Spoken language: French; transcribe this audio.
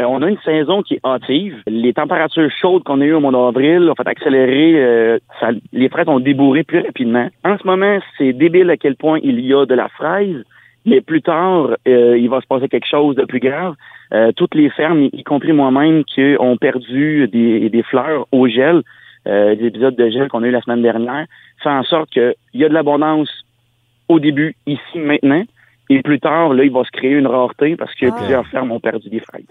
Euh, on a une saison qui est hâtive. Les températures chaudes qu'on a eues au mois d'avril ont fait accélérer, euh, ça, les fraises ont débourré plus rapidement. En ce moment, c'est débile à quel point il y a de la fraise, mais plus tard, euh, il va se passer quelque chose de plus grave. Euh, toutes les fermes, y compris moi-même, qui ont perdu des, des fleurs au gel, euh, des épisodes de gel qu'on a eu la semaine dernière, fait en sorte qu'il y a de l'abondance au début, ici, maintenant, et plus tard, là, il va se créer une rareté parce que ah. plusieurs fermes ont perdu des fraises.